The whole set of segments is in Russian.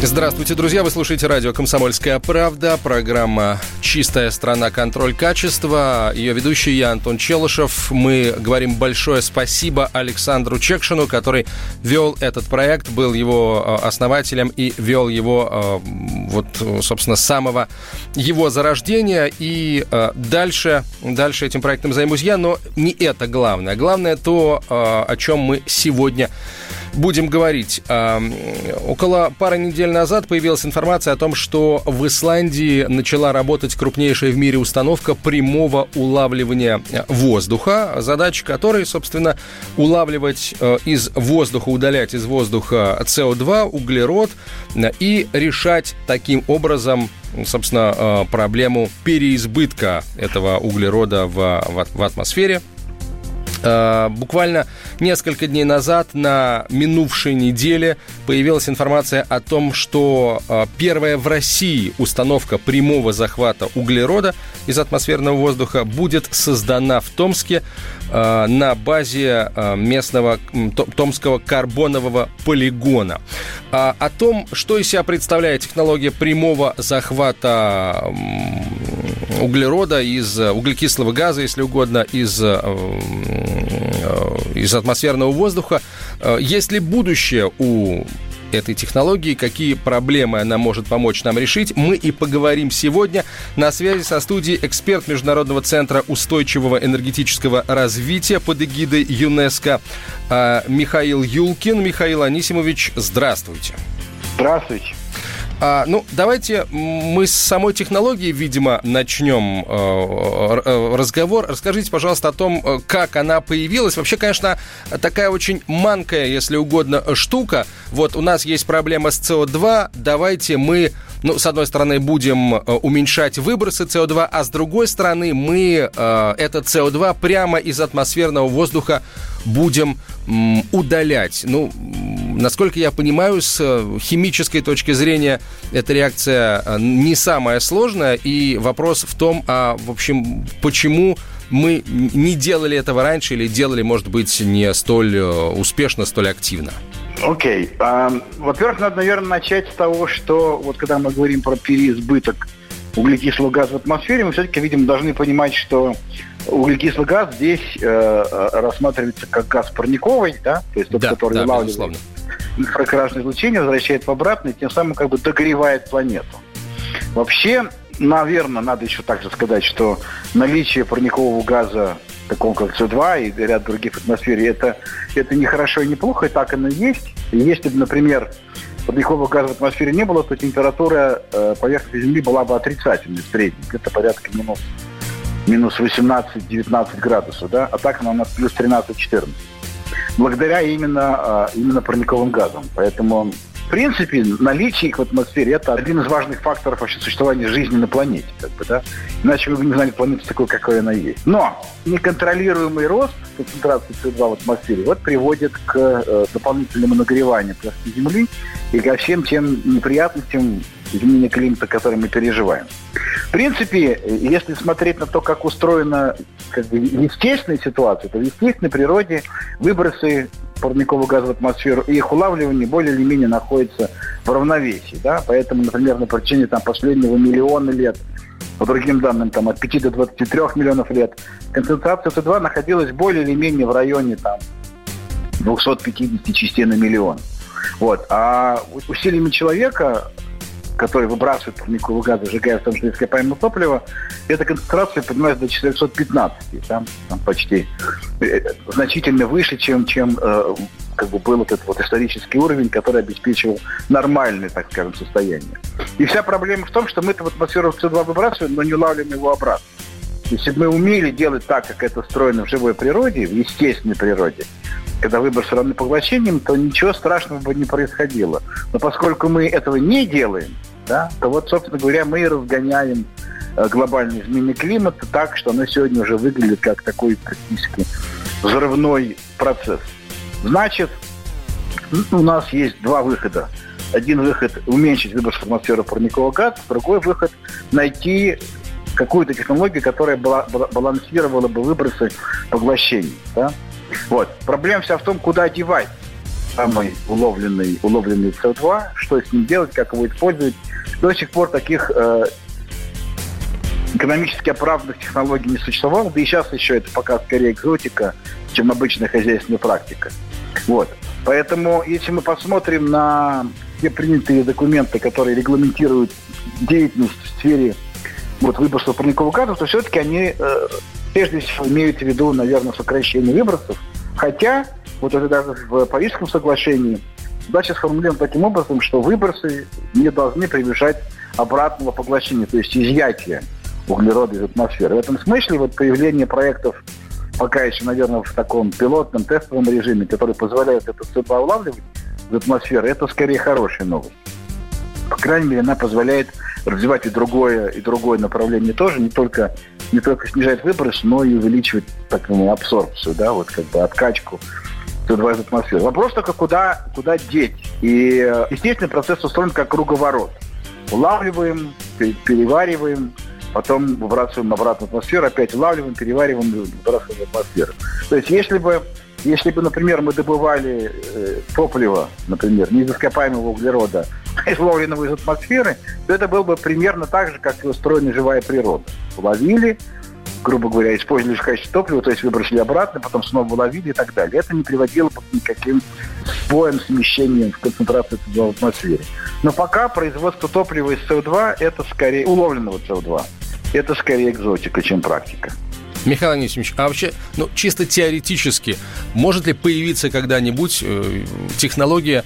Здравствуйте, друзья! Вы слушаете радио «Комсомольская правда», программа «Чистая страна. Контроль качества». Ее ведущий я, Антон Челышев. Мы говорим большое спасибо Александру Чекшину, который вел этот проект, был его э, основателем и вел его, э, вот, собственно, с самого его зарождения. И э, дальше, дальше этим проектом займусь я, но не это главное. Главное то, о чем мы сегодня будем говорить. Около пары недель назад появилась информация о том, что в Исландии начала работать крупнейшая в мире установка прямого улавливания воздуха, задача которой, собственно, улавливать э, из воздуха, удалять из воздуха СО2, углерод и решать таким образом собственно, э, проблему переизбытка этого углерода в, в атмосфере. Э, буквально несколько дней назад, на минувшей неделе, появилась информация о том, что э, первая в России установка прямого захвата углерода из атмосферного воздуха будет создана в Томске э, на базе местного Томского карбонового полигона. О том, что из себя представляет технология прямого захвата углерода из углекислого газа, если угодно, из из атмосферного воздуха. Э, есть ли будущее у этой технологии, какие проблемы она может помочь нам решить, мы и поговорим сегодня. На связи со студией эксперт Международного центра устойчивого энергетического развития под эгидой ЮНЕСКО э, Михаил Юлкин. Михаил Анисимович, здравствуйте. Здравствуйте. А, ну, давайте мы с самой технологии, видимо, начнем э, э, разговор. Расскажите, пожалуйста, о том, э, как она появилась. Вообще, конечно, такая очень манкая, если угодно, штука. Вот у нас есть проблема с СО2. Давайте мы ну, с одной стороны, будем уменьшать выбросы СО2, а с другой стороны, мы э, этот СО2 прямо из атмосферного воздуха будем м, удалять. Ну, насколько я понимаю, с э, химической точки зрения эта реакция э, не самая сложная, и вопрос в том, а, в общем, почему мы не делали этого раньше или делали, может быть, не столь э, успешно, столь активно? Окей. Okay. Um, во-первых, надо, наверное, начать с того, что вот когда мы говорим про переизбыток углекислого газа в атмосфере, мы все-таки, видимо, должны понимать, что углекислый газ здесь э, рассматривается как газ парниковый, да, то есть тот, да, который да, вылавливает инфракрасное излучение, возвращает в обратно и тем самым как бы догревает планету. Вообще, наверное, надо еще также сказать, что наличие парникового газа, такого как СО2 и ряд других в атмосфере, это, это не хорошо и не плохо, и так оно и есть. И если бы, например, парникового газа в атмосфере не было, то температура э, поверхности Земли была бы отрицательной в среднем, где-то порядка минус, минус 18-19 градусов, да, а так она у нас плюс 13-14 благодаря именно, а, именно парниковым газам. Поэтому в принципе, наличие их в атмосфере – это один из важных факторов вообще существования жизни на планете. Как бы, да? Иначе мы бы не знали планету такой, какой она есть. Но неконтролируемый рост концентрации СО2 в атмосфере вот приводит к э, дополнительному нагреванию плоской Земли и ко всем тем неприятностям изменения климата, которые мы переживаем. В принципе, если смотреть на то, как устроена как бы, естественная ситуация, то в естественной природе выбросы парникового газа в атмосферу и их улавливание более или менее находятся в равновесии. Да? Поэтому, например, на протяжении там, последнего миллиона лет, по другим данным, там, от 5 до 23 миллионов лет, концентрация СО2 находилась более или менее в районе там, 250 частей на миллион. Вот. А усилиями человека который выбрасывает парниковый газ, сжигая в том числе ископаемое топливо, эта концентрация поднимается до 415, там, там почти э, значительно выше, чем, чем э, как бы был этот вот исторический уровень, который обеспечивал нормальное, так скажем, состояние. И вся проблема в том, что мы это в атмосферу СО2 выбрасываем, но не улавливаем его обратно. Если бы мы умели делать так, как это устроено в живой природе, в естественной природе, когда выброс равны поглощением, то ничего страшного бы не происходило. Но поскольку мы этого не делаем, да, то вот, собственно говоря, мы и разгоняем э, глобальной изменения климата так, что оно сегодня уже выглядит как такой практически взрывной процесс. Значит, у нас есть два выхода. Один выход – уменьшить выброс в атмосферу парникового газа, другой выход – найти какую-то технологию, которая балансировала бы выбросы поглощений. Да? Вот. Проблема вся в том, куда девать самый уловленный, уловленный СО2, что с ним делать, как его использовать. До сих пор таких э, экономически оправданных технологий не существовало, да и сейчас еще это пока скорее экзотика, чем обычная хозяйственная практика. Вот. Поэтому, если мы посмотрим на все принятые документы, которые регламентируют деятельность в сфере вот, выбросов парниковых газов, то все-таки они э, прежде всего имеют в виду, наверное, сокращение выбросов. Хотя, вот это даже в Парижском соглашении, задача сформулирована таким образом, что выбросы не должны превышать обратного поглощения, то есть изъятия углерода из атмосферы. В этом смысле вот появление проектов пока еще, наверное, в таком пилотном, тестовом режиме, который позволяет это СО2 улавливать из атмосферы, это скорее хорошая новость. По крайней мере, она позволяет развивать и другое, и другое направление тоже, не только, не только снижать выброс, но и увеличивать так ну, абсорбцию, да, вот как бы откачку СО2 из атмосферы. Вопрос только, куда, куда деть. И, естественно, процесс устроен как круговорот. Улавливаем, перевариваем, потом выбрасываем обратно в атмосферу, опять улавливаем, перевариваем, выбрасываем в атмосферу. То есть если бы, если бы, например, мы добывали э, топливо, например, не из ископаемого углерода, а изловленного из атмосферы, то это было бы примерно так же, как и устроена живая природа. Ловили, грубо говоря, использовали в качестве топлива, то есть выбросили обратно, потом снова ловили и так далее. Это не приводило к никаким сбоям, смещением в концентрации СО2 в атмосфере. Но пока производство топлива из СО2 это скорее уловленного СО2. Это скорее экзотика, чем практика. Михаил Анисимович, а вообще, ну, чисто теоретически, может ли появиться когда-нибудь э, технология,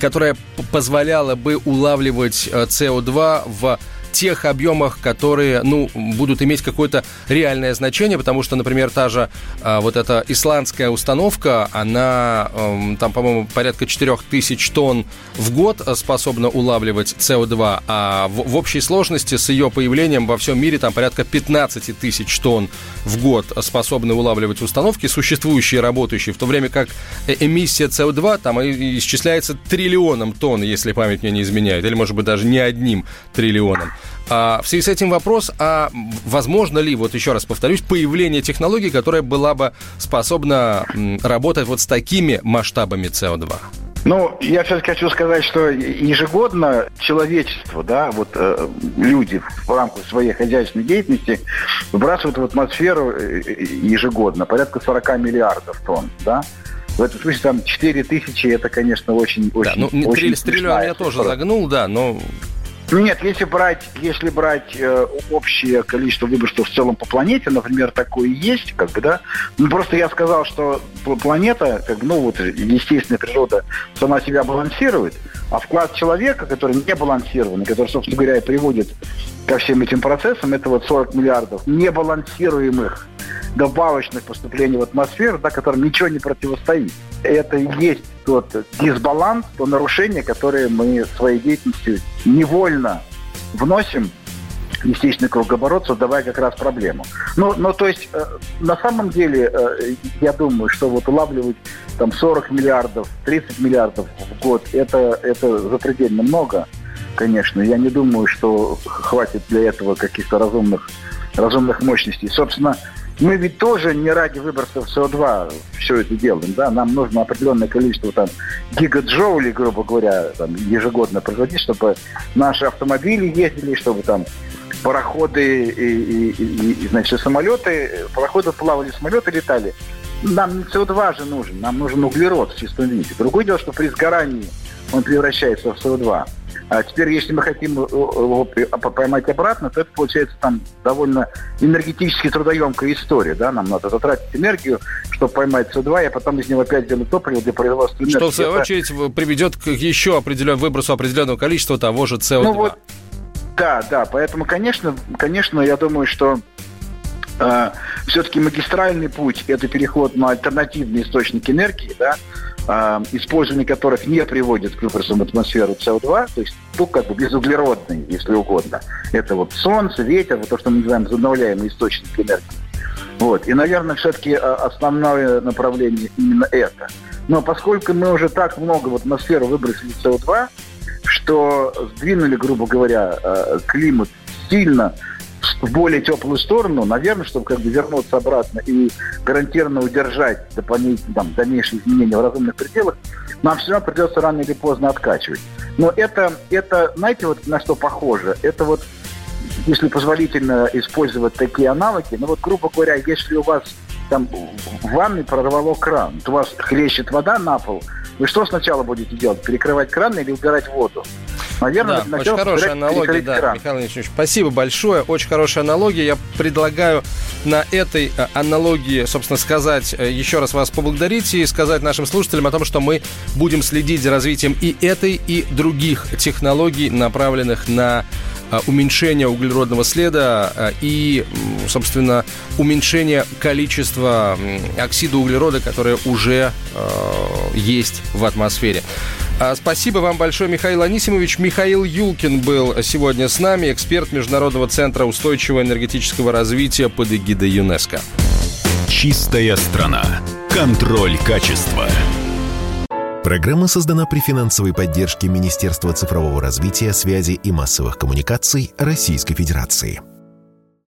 которая позволяла бы улавливать э, СО2 в тех объемах, которые, ну, будут иметь какое-то реальное значение, потому что, например, та же а, вот эта исландская установка, она а, там, по-моему, порядка 4000 тонн в год способна улавливать СО2, а в, в общей сложности с ее появлением во всем мире там порядка 15 тысяч тонн в год способны улавливать установки, существующие, работающие, в то время как э, эмиссия СО2 там исчисляется триллионом тонн, если память мне не изменяет, или, может быть, даже не одним триллионом. А, в связи с этим вопрос, а возможно ли, вот еще раз повторюсь, появление технологии, которая была бы способна работать вот с такими масштабами СО2? Ну, я все-таки хочу сказать, что ежегодно человечество, да, вот э, люди в рамках своей хозяйственной деятельности выбрасывают в атмосферу э, э, ежегодно порядка 40 миллиардов тонн, да. В этом смысле там 4 тысячи, это, конечно, очень... Да, очень, ну, очень триллион я тоже загнул, да, но ну нет, если брать, если брать э, общее количество выбросов в целом по планете, например, такое есть, как бы, да. Ну просто я сказал, что планета, как ну вот естественная природа сама себя балансирует, а вклад человека, который не балансированный, который, собственно говоря, и приводит ко всем этим процессам, это вот 40 миллиардов небалансируемых добавочных поступлений в атмосферу, да, которым ничего не противостоит. Это и есть тот дисбаланс, то нарушение, которое мы своей деятельностью невольно вносим естественный кругооборот, создавая как раз проблему. Ну, ну то есть, э, на самом деле, э, я думаю, что вот улавливать там 40 миллиардов, 30 миллиардов в год, это, это запредельно много, конечно. Я не думаю, что хватит для этого каких-то разумных, разумных мощностей. Собственно, мы ведь тоже не ради выбросов СО2 все это делаем, да, нам нужно определенное количество там гигаджоулей, грубо говоря, там, ежегодно производить, чтобы наши автомобили ездили, чтобы там пароходы и, и, и, и значит, самолеты, пароходы плавали, самолеты летали. Нам не СО2 же нужен, нам нужен углерод в чистом виде. Другое дело, что при сгорании он превращается в СО2. А теперь, если мы хотим его поймать обратно, то это получается там довольно энергетически трудоемкая история. Да? Нам надо затратить энергию, чтобы поймать СО2, а потом из него опять делать топливо для производства энергии. Что, в свою очередь, приведет к еще определенному выбросу определенного количества того же СО2. Ну, вот, да, да, поэтому, конечно, конечно, я думаю, что э, все-таки магистральный путь – это переход на альтернативные источники энергии, да, э, использование которых не приводит к выбросам в атмосферу СО2, то есть, ну, как бы безуглеродный, если угодно. Это вот солнце, ветер, вот то, что мы называем возобновляемый источник энергии. Вот. И, наверное, все-таки основное направление именно это. Но поскольку мы уже так много в атмосферу выбросили СО2, что сдвинули, грубо говоря, климат сильно в более теплую сторону, наверное, чтобы как бы вернуться обратно и гарантированно удержать дополнительные, там, дальнейшие изменения в разумных пределах, нам все равно придется рано или поздно откачивать. Но это, это, знаете, вот на что похоже? Это вот, если позволительно использовать такие аналоги, ну вот, грубо говоря, если у вас там в ванной прорвало кран, то у вас хлещет вода на пол, вы что сначала будете делать? Перекрывать кран или убирать воду? Наверное, да, очень хорошая аналогия, да. Михаил Ильич, спасибо большое, очень хорошая аналогия. Я предлагаю на этой э, аналогии, собственно, сказать, э, еще раз вас поблагодарить и сказать нашим слушателям о том, что мы будем следить за развитием и этой, и других технологий, направленных на э, уменьшение углеродного следа и, собственно, уменьшение количества оксида углерода, которое уже есть в атмосфере. А, спасибо вам большое, Михаил Анисимович. Михаил Юлкин был сегодня с нами, эксперт Международного центра устойчивого энергетического развития под эгидой ЮНЕСКО. Чистая страна. Контроль качества. Программа создана при финансовой поддержке Министерства цифрового развития, связи и массовых коммуникаций Российской Федерации.